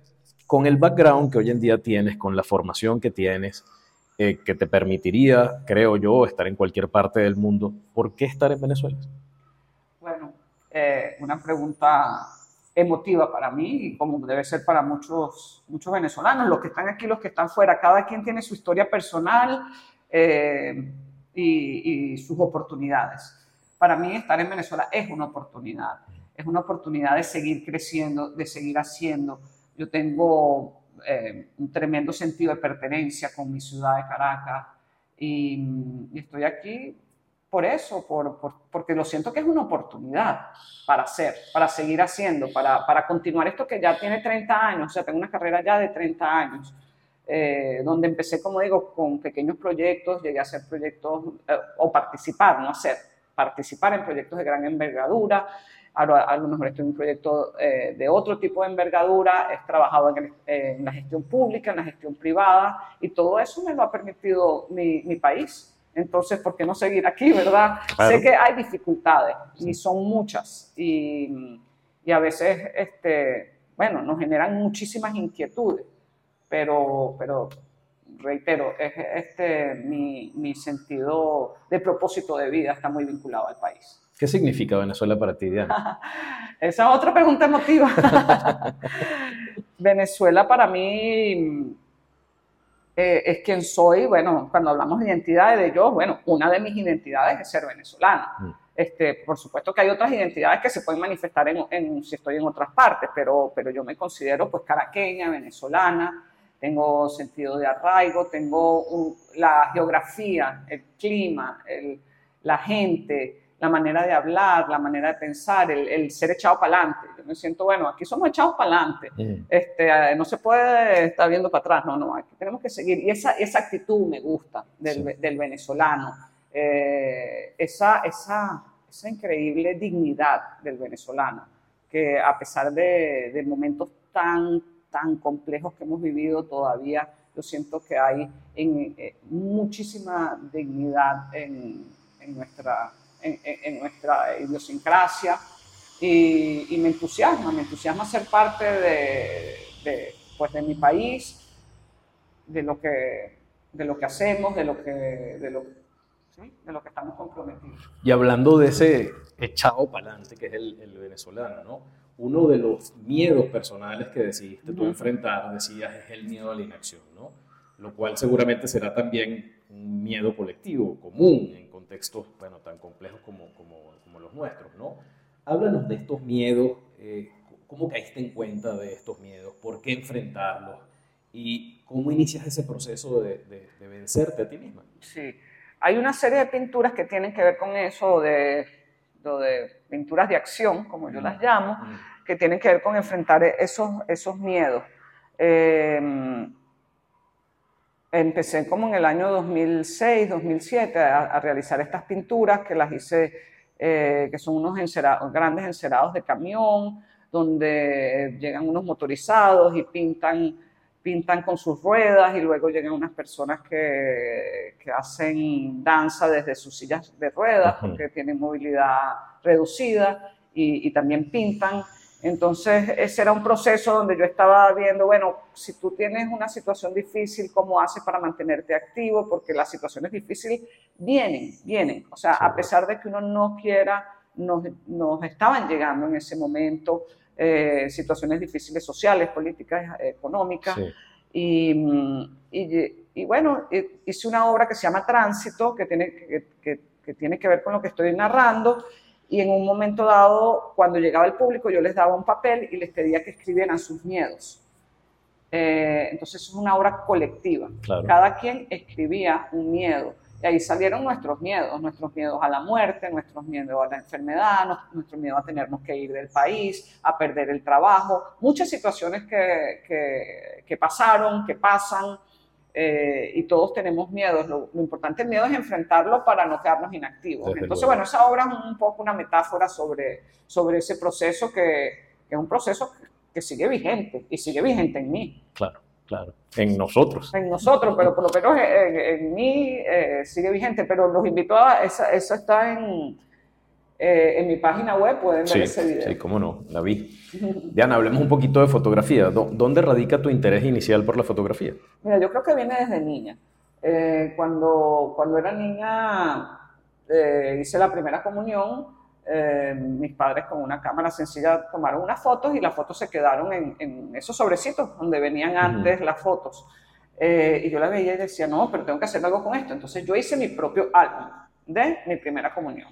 con el background que hoy en día tienes, con la formación que tienes, eh, que te permitiría, creo yo, estar en cualquier parte del mundo. ¿Por qué estar en Venezuela? Bueno, eh, una pregunta emotiva para mí como debe ser para muchos, muchos venezolanos, los que están aquí, los que están fuera. Cada quien tiene su historia personal eh, y, y sus oportunidades. Para mí estar en Venezuela es una oportunidad, es una oportunidad de seguir creciendo, de seguir haciendo. Yo tengo eh, un tremendo sentido de pertenencia con mi ciudad de Caracas. Y, estoy aquí por eso, por, porque lo siento que es una oportunidad para hacer, para seguir haciendo, para, para, continuar esto que ya tiene 30 años, o sea, tengo una carrera ya de 30 años, eh, donde empecé, como digo, con pequeños proyectos, llegué a hacer proyectos eh, o participar, no hacer, participar en proyectos de gran envergadura, a lo mejor estoy en un proyecto eh, de otro tipo de envergadura, he trabajado en, la gestión pública, en la gestión privada, y todo eso me lo ha permitido mi, país. Entonces, ¿por qué no seguir aquí, verdad? Sé que hay dificultades, y son muchas, y, y, a veces, este, bueno, nos generan muchísimas inquietudes, pero, pero reitero, es, este, mi, mi sentido de propósito de vida está muy vinculado al país. ¿Qué significa Venezuela para ti, Diana? *laughs* Esa es otra pregunta emotiva. *laughs* Venezuela para mí eh, es quien soy. Bueno, cuando hablamos de identidades de yo, bueno, una de mis identidades es ser venezolana. Mm. Este, por supuesto que hay otras identidades que se pueden manifestar en, si estoy en otras partes, pero, pero yo me considero pues caraqueña, venezolana, tengo sentido de arraigo, tengo la geografía, el clima, la gente, la manera de hablar, la manera de pensar, el, ser echado para adelante. Yo me siento, bueno, aquí somos echados para adelante. Mm. Este, no se puede estar viendo para atrás, no, no, aquí tenemos que seguir. Y esa, esa actitud me gusta del, del venezolano, eh, esa, esa, esa increíble dignidad del venezolano, que a pesar de, de momentos tan, tan complejos que hemos vivido todavía, yo siento que hay en, eh, muchísima dignidad en, en nuestra en, nuestra idiosincrasia y, me entusiasma, me entusiasma ser parte de, pues de mi país, de lo que, de lo que hacemos, de lo que, de lo, de lo que estamos comprometidos. Y hablando de ese echado para adelante que es el, el venezolano, ¿no? uno de los miedos personales que decidiste tú enfrentar, decías, es el miedo a la inacción, ¿no? Lo cual seguramente será también un miedo colectivo, común, en contextos bueno, tan complejos como, como, como los nuestros, ¿no? Háblanos de estos miedos, eh, cómo caíste en cuenta de estos miedos, por qué enfrentarlos y cómo inicias ese proceso de, de, vencerte a ti misma. Sí, hay una serie de pinturas que tienen que ver con eso, de, de pinturas de acción, como yo las llamo, que tienen que ver con enfrentar esos, esos miedos. Eh, empecé como en el año 2006, 2007 a, realizar estas pinturas que las hice, eh, que son unos grandes encerados de camión, donde llegan unos motorizados y pintan, pintan con sus ruedas y luego llegan unas personas que, que hacen danza desde sus sillas de ruedas porque tienen movilidad reducida y, y también pintan. Entonces, ese era un proceso donde yo estaba viendo, bueno, si tú tienes una situación difícil, ¿cómo haces para mantenerte activo? Porque las situaciones difíciles vienen, vienen. O sea, a pesar de que uno no quiera, nos, estaban llegando en ese momento eh, situaciones difíciles sociales, políticas, económicas. Y, y, bueno, hice una obra que se llama Tránsito, que tiene que tiene que ver con lo que estoy narrando y en un momento dado, cuando llegaba el público, yo les daba un papel y les pedía que escribieran sus miedos. Eh, entonces es una obra colectiva. Cada quien escribía un miedo. Y ahí salieron nuestros miedos, nuestros miedos a la muerte, nuestros miedos a la enfermedad, nuestro miedo a tenernos que ir del país, a perder el trabajo, muchas situaciones que, que, que pasaron, que pasan, eh, y todos tenemos miedos. Lo, importante el miedo es enfrentarlo para no quedarnos inactivos. Entonces, bueno, esa obra es un poco una metáfora sobre, sobre ese proceso que, es un proceso que sigue vigente y sigue vigente en mí. Claro, claro. En nosotros. En nosotros, pero por lo menos en, mí eh, sigue vigente. Pero los invito a, esa, eso está en, eh, en mi página web pueden ver ese video. Sí, cómo no, la vi. Diana, hablemos un poquito de fotografía. ¿Dónde radica tu interés inicial por la fotografía? Mira, yo creo que viene desde niña. Eh, cuando, cuando era niña eh, hice la primera comunión, mis padres con una cámara sencilla tomaron unas fotos y las fotos se quedaron en, esos sobrecitos donde venían antes las fotos. y yo la veía y decía, no, pero tengo que hacer algo con esto. Entonces yo hice mi propio álbum de mi primera comunión.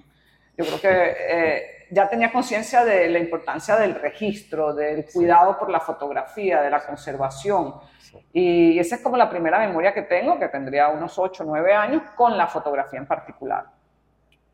Yo creo que eh, ya tenía conciencia de la importancia del registro, del cuidado por la fotografía, de la conservación. Y esa es como la primera memoria que tengo, que tendría unos 8 o 9 años, con la fotografía en particular.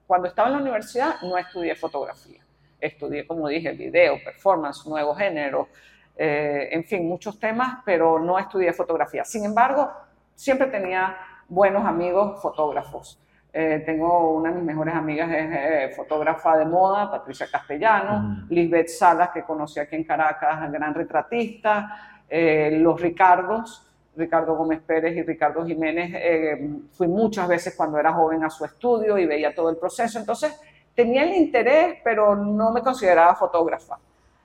Cuando estaba en la universidad no estudié fotografía. Estudié, como dije, video, performance, nuevos géneros, eh, en fin, muchos temas, pero no estudié fotografía. Sin embargo, siempre tenía buenos amigos fotógrafos. Eh, tengo una de mis mejores amigas, es eh, fotógrafa de moda, Patricia Castellano, Lisbeth Salas, que conocí aquí en Caracas, gran retratista, eh, los Ricardos, Ricardo Gómez Pérez y Ricardo Jiménez, fui muchas veces cuando era joven a su estudio y veía todo el proceso, entonces tenía el interés, pero no me consideraba fotógrafa,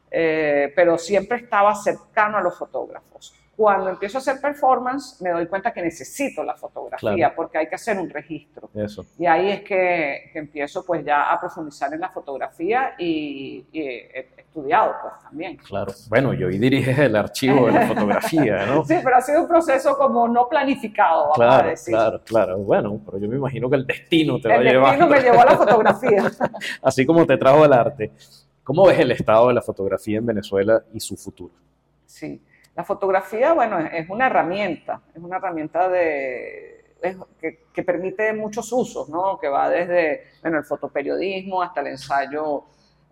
pero siempre estaba cercano a los fotógrafos. Cuando empiezo a hacer performance, me doy cuenta que necesito la fotografía porque hay que hacer un registro. Eso. Y ahí es que, empiezo pues ya a profundizar en la fotografía y, he estudiado pues también. Claro. Bueno, y hoy diriges el archivo de la fotografía, ¿no? *laughs* sí, pero ha sido un proceso como no planificado, vamos claro, a decir. Claro, claro. Bueno, pero yo me imagino que el destino te va a llevar. El destino me llevó a la fotografía. *laughs* Así como te trajo el arte. ¿Cómo ves el estado de la fotografía en Venezuela y su futuro? Sí. La fotografía, bueno, es una herramienta, es una herramienta de, que, permite muchos usos, ¿no? Que va desde, bueno, el fotoperiodismo hasta el ensayo,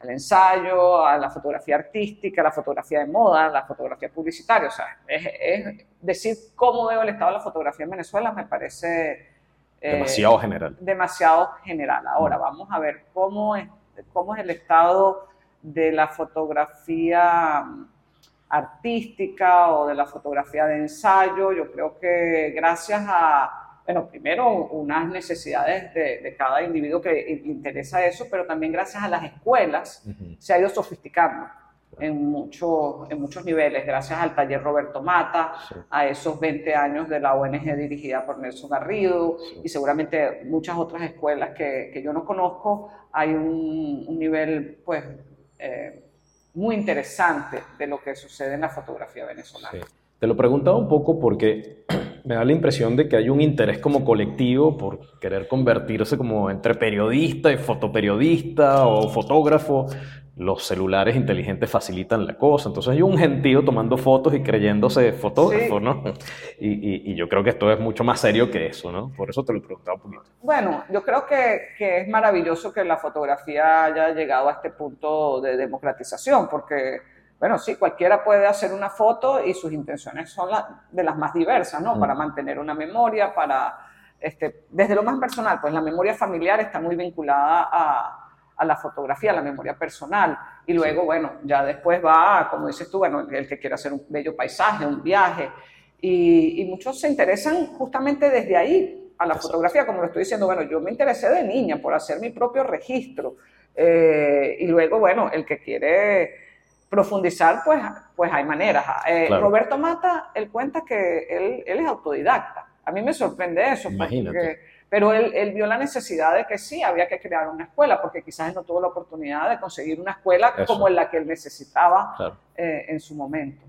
el ensayo, a la fotografía artística, la fotografía de moda, la fotografía publicitaria. O sea, es, decir cómo veo el estado de la fotografía en Venezuela me parece... Eh, demasiado general. Demasiado general. Ahora, mm. vamos a ver cómo es, cómo es el estado de la fotografía artística o de la fotografía de ensayo. Yo creo que gracias a, bueno, primero unas necesidades de, cada individuo que le interesa eso, pero también gracias a las escuelas se ha ido sofisticando. En, muchos en muchos niveles, gracias al taller Roberto Mata, a esos 20 años de la ONG dirigida por Nelson Garrido y seguramente muchas otras escuelas que, que yo no conozco, hay un, un nivel pues eh, muy interesante de lo que sucede en la fotografía venezolana. Te lo preguntaba un poco porque *clears throat* me da la impresión de que hay un interés como colectivo por querer convertirse como entre periodista y fotoperiodista o fotógrafo los celulares inteligentes facilitan la cosa. Entonces hay un gentío tomando fotos y creyéndose fotógrafo, ¿no? Y, yo creo que esto es mucho más serio que eso, ¿no? Por eso te lo preguntaba un poquito. Bueno, yo creo que, que, es maravilloso que la fotografía haya llegado a este punto de democratización, porque, bueno, sí, cualquiera puede hacer una foto y sus intenciones son de las más diversas, ¿no? Para mantener una memoria, para, este, desde lo más personal, pues la memoria familiar está muy vinculada a a la fotografía, a la memoria personal. Y luego, bueno, ya después va, como dices tú, bueno, el que quiere hacer un bello paisaje, un viaje. Y, muchos se interesan justamente desde ahí a la fotografía, como lo estoy diciendo, bueno, yo me interesé de niña por hacer mi propio registro. Eh, y luego, bueno, el que quiere profundizar, pues, pues hay maneras. Eh, Roberto Mata, él cuenta que él, él, es autodidacta. A mí me sorprende eso. Porque, pero él, vio la necesidad de que sí, había que crear una escuela, porque quizás él no tuvo la oportunidad de conseguir una escuela como la que él necesitaba eh, en su momento.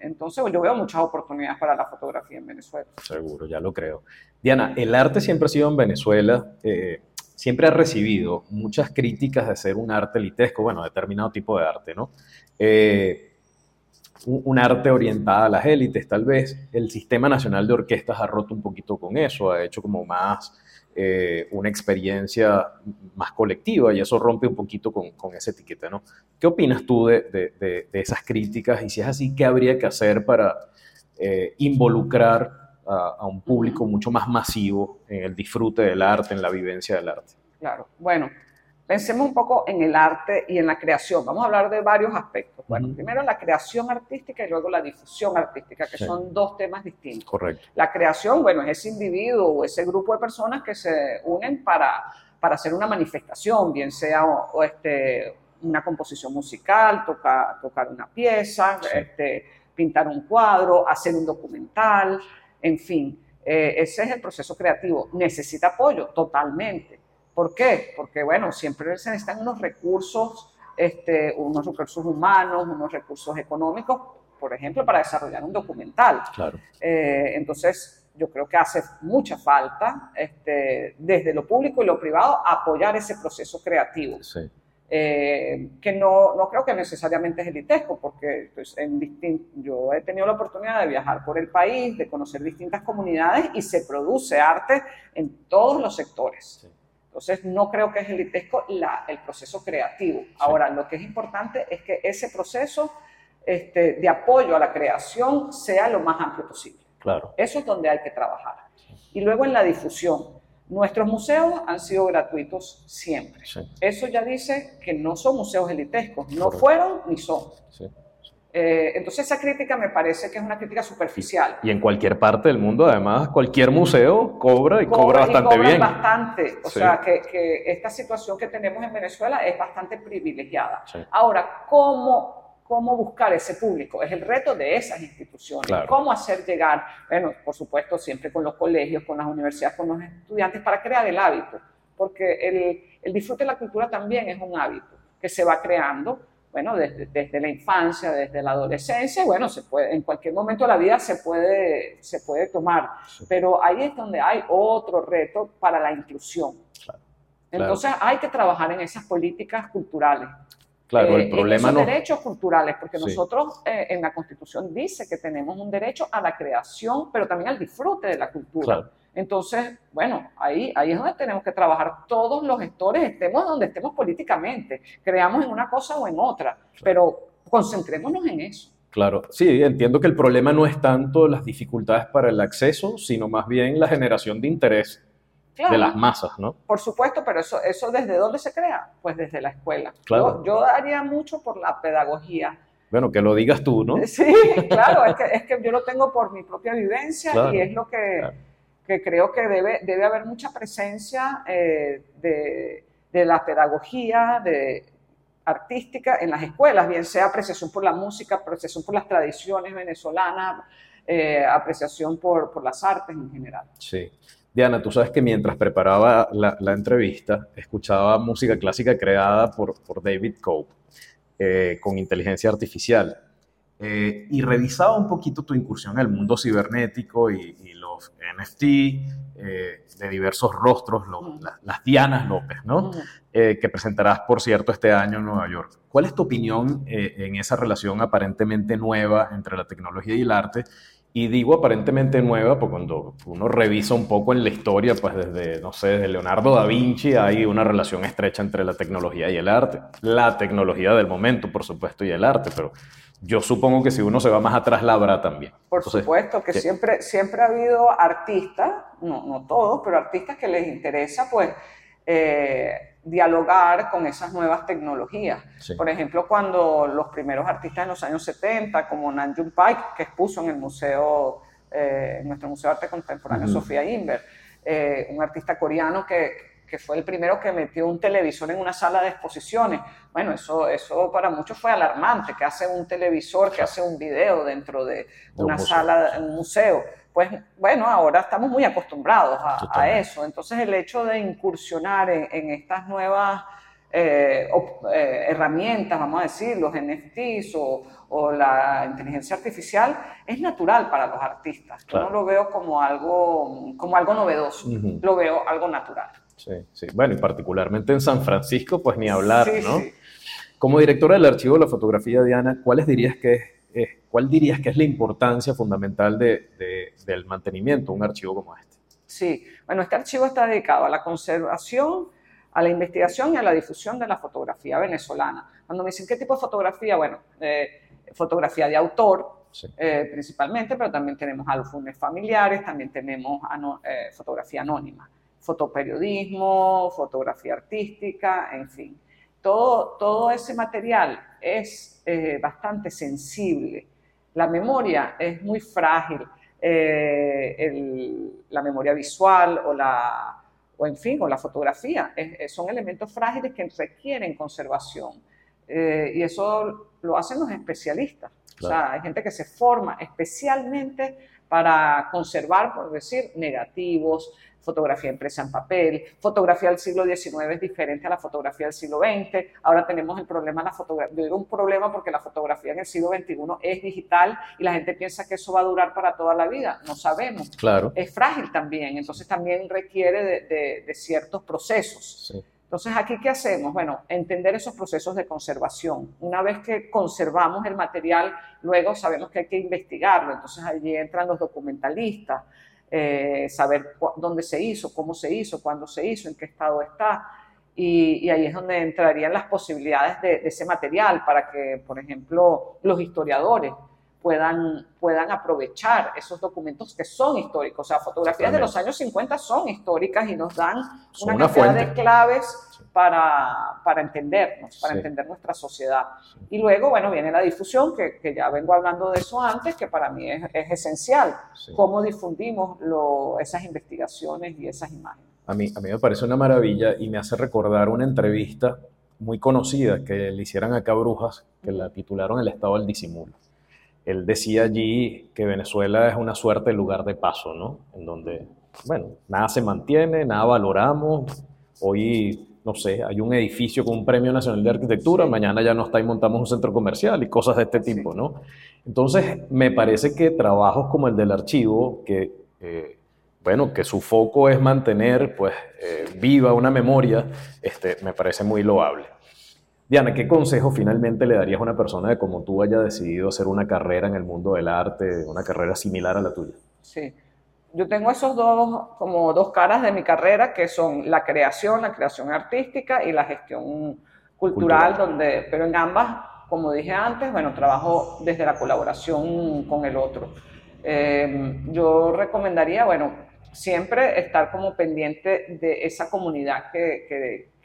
Entonces, yo veo muchas oportunidades para la fotografía en Venezuela. Seguro, ya lo creo. Diana, el arte siempre ha sido en Venezuela, eh, siempre ha recibido muchas críticas de ser un arte litesco, bueno, determinado tipo de arte, ¿no? Eh, un, arte orientada a las élites, tal vez. El Sistema Nacional de Orquestas ha roto un poquito con eso, ha hecho como más eh, una experiencia más colectiva y eso rompe un poquito con, con esa etiqueta, ¿no? ¿Qué opinas tú de, de, esas críticas y si es así, qué habría que hacer para eh, involucrar a, a un público mucho más masivo en el disfrute del arte, en la vivencia del arte? Claro, bueno, Pensemos un poco en el arte y en la creación. Vamos a hablar de varios aspectos. Bueno, primero la creación artística y luego la difusión artística, que son dos temas distintos. Correcto. La creación, bueno, es ese individuo o ese grupo de personas que se unen para, para hacer una manifestación, bien sea o, este, una composición musical, tocar, tocar una pieza, este, pintar un cuadro, hacer un documental, en fin. Eh, ese es el proceso creativo. Necesita apoyo totalmente. ¿Por qué? Porque, bueno, siempre se necesitan unos recursos, este, unos recursos humanos, unos recursos económicos, por ejemplo, para desarrollar un documental. Claro. Eh, entonces, yo creo que hace mucha falta, este, desde lo público y lo privado, apoyar ese proceso creativo. Sí. Eh, que no, no, creo que necesariamente es elitesco, porque pues, en yo he tenido la oportunidad de viajar por el país, de conocer distintas comunidades y se produce arte en todos los sectores. Sí. Entonces, no creo que es elitesco la, el proceso creativo. Ahora, lo que es importante es que ese proceso este, de apoyo a la creación sea lo más amplio posible. Claro. Eso es donde hay que trabajar. Y luego en la difusión. Nuestros museos han sido gratuitos siempre. Eso ya dice que no son museos elitescos, no fueron ni son. Sí. Eh, entonces esa crítica me parece que es una crítica superficial. Y en cualquier parte del mundo, además, cualquier museo cobra y cobra, bastante y cobra bien. bastante. O sea, que, que, esta situación que tenemos en Venezuela es bastante privilegiada. Ahora, ¿cómo, ¿cómo buscar ese público? Es el reto de esas instituciones instituciones. ¿Cómo hacer llegar? Bueno, por supuesto, siempre con los colegios, con las universidades, con los estudiantes, para crear el hábito, porque el, el disfrute de la cultura también es un hábito que se va creando bueno, desde, desde, la infancia, desde la adolescencia, bueno, se puede, en cualquier momento de la vida se puede, se puede tomar, pero ahí es donde hay otro reto para la inclusión. Entonces hay que trabajar en esas políticas culturales. Claro, el eh, problema en esos derechos culturales, porque nosotros eh, en la Constitución dice que tenemos un derecho a la creación, pero también al disfrute de la cultura. Entonces, bueno, ahí, ahí es donde tenemos que trabajar todos los gestores, estemos donde estemos políticamente, creamos en una cosa o en otra, pero concentrémonos en eso. Claro, sí, entiendo que el problema no es tanto las dificultades para el acceso, sino más bien la generación de interés de las masas, ¿no? Por supuesto, pero eso, eso ¿desde dónde se crea? Pues desde la escuela. Claro. Yo, haría mucho por la pedagogía. Bueno, que lo digas tú, ¿no? Sí, claro, es que, es que yo lo tengo por mi propia vivencia y es lo que que creo que debe, debe haber mucha presencia eh, de, de, la pedagogía de, artística en las escuelas, bien sea apreciación por la música, apreciación por las tradiciones venezolanas, eh, apreciación por, por, las artes en general. Sí. Diana, tú sabes que mientras preparaba la, la entrevista, escuchaba música clásica creada por, por David Cope eh, con inteligencia artificial. y revisaba un poquito tu incursión en el mundo cibernético y, y NFT, eh, de diversos rostros, las Dianas López, ¿no? Eh, que presentarás, por cierto, este año en Nueva York. ¿Cuál es tu opinión eh, en esa relación aparentemente nueva entre la tecnología y el arte? Y digo aparentemente nueva, porque cuando uno revisa un poco en la historia, pues desde, no sé, desde Leonardo da Vinci hay una relación estrecha entre la tecnología y el arte. La tecnología del momento, por supuesto, y el arte, pero yo supongo que si uno se va más atrás, la habrá también. Por supuesto, que siempre, siempre ha habido artistas, no, no todos, pero artistas que les interesa, pues, eh, dialogar con esas nuevas tecnologías. Por ejemplo, cuando los primeros artistas en los años 70, como Nanjun Pike, que expuso en el museo, eh, en nuestro Museo de Arte Contemporáneo, Sofía Inver, eh, un artista coreano que, que fue el primero que metió un televisor en una sala de exposiciones. Bueno, eso, eso para muchos fue alarmante, que hace un televisor, que hace un video dentro de, una sala, un museo. Pues bueno, ahora estamos muy acostumbrados a, eso. Entonces el hecho de incursionar en, estas nuevas eh, eh, herramientas, vamos a decir, los NFTs o, o, la inteligencia artificial, es natural para los artistas. Yo no lo veo como algo, como algo novedoso, lo veo algo natural. Sí, sí. Bueno, y particularmente en San Francisco, pues ni hablar, ¿no? Como directora del archivo de la fotografía, Diana, ¿cuáles dirías que es, ¿cuál dirías que es la importancia fundamental de, del mantenimiento de un archivo como este? Sí, bueno, este archivo está dedicado a la conservación, a la investigación y a la difusión de la fotografía venezolana. Cuando me dicen qué tipo de fotografía, bueno, eh, fotografía de autor, eh, principalmente, pero también tenemos álbumes familiares, también tenemos eh, fotografía anónima fotoperiodismo, fotografía artística, en fin. Todo, todo ese material es eh, bastante sensible. La memoria es muy frágil. Eh, la memoria visual o la, o en fin, o la fotografía, son elementos frágiles que requieren conservación. Eh, y eso lo hacen los especialistas. O sea, hay gente que se forma especialmente para conservar, por decir, negativos, fotografía impresa en papel, fotografía del siglo XIX es diferente a la fotografía del siglo XX, ahora tenemos el problema de la fotografía, yo digo un problema porque la fotografía en el siglo XXI es digital y la gente piensa que eso va a durar para toda la vida, no sabemos. Claro. Es frágil también, entonces también requiere de, ciertos procesos. Entonces, ¿aquí qué hacemos? Bueno, entender esos procesos de conservación. Una vez que conservamos el material, luego sabemos que hay que investigarlo. Entonces, allí entran los documentalistas, eh, saber dónde se hizo, cómo se hizo, cuándo se hizo, en qué estado está. Y, ahí es donde entrarían las posibilidades de, ese material para que, por ejemplo, los historiadores puedan, puedan aprovechar esos documentos que son históricos. O sea, fotografías de los años 50 son históricas y nos dan una, cantidad de claves para, para entendernos, para entender nuestra sociedad. Y luego, bueno, viene la difusión, que, que, ya vengo hablando de eso antes, que para mí es, es esencial, cómo difundimos lo, esas investigaciones y esas imágenes. A mí, a mí me parece una maravilla y me hace recordar una entrevista muy conocida que le hicieran acá a Brujas, que la titularon El estado del disimulo. Él decía allí que Venezuela es una suerte de lugar de paso, ¿no? En donde, bueno, nada se mantiene, nada valoramos. Hoy, no sé, hay un edificio con un premio nacional de arquitectura, mañana ya no está y montamos un centro comercial y cosas de este tipo, ¿no? Entonces, me parece que trabajos como el del archivo, que, eh, bueno, que su foco es mantener, pues, eh, viva una memoria, este, me parece muy loable. Diana, ¿qué consejo finalmente le darías a una persona de como tú haya decidido hacer una carrera en el mundo del arte, una carrera similar a la tuya? Sí, yo tengo esos dos, como dos caras de mi carrera, que son la creación, la creación artística y la gestión cultural, donde, pero en ambas, como dije antes, bueno, trabajo desde la colaboración con el otro. Eh, yo recomendaría, bueno, siempre estar como pendiente de esa comunidad que, que,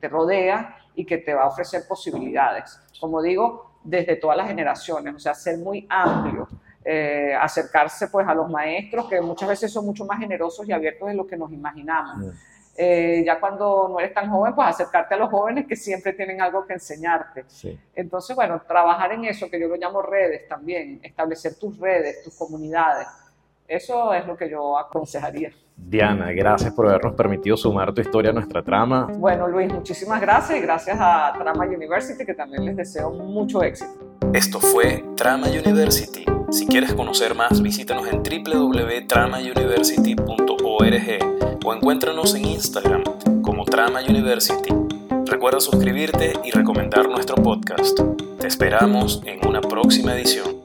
te rodea y que te va a ofrecer posibilidades. Como digo, desde todas las generaciones, o sea, ser muy amplio. Eh, acercarse pues a los maestros que muchas veces son mucho más generosos y abiertos de lo que nos imaginamos. Eh, ya cuando no eres tan joven, pues acercarte a los jóvenes que siempre tienen algo que enseñarte. Entonces, bueno, trabajar en eso, que yo lo llamo redes también, establecer tus redes, tus comunidades, eso es lo que yo aconsejaría. Diana, gracias por habernos permitido sumar tu historia a nuestra trama. Bueno, Luis, muchísimas gracias y gracias a Trama University, que también les deseo mucho éxito. Esto fue Trama University. Si quieres conocer más, visítanos en www.tramauniversity.org o encuéntranos en Instagram como Trama University. Recuerda suscribirte y recomendar nuestro podcast. Te esperamos en una próxima edición.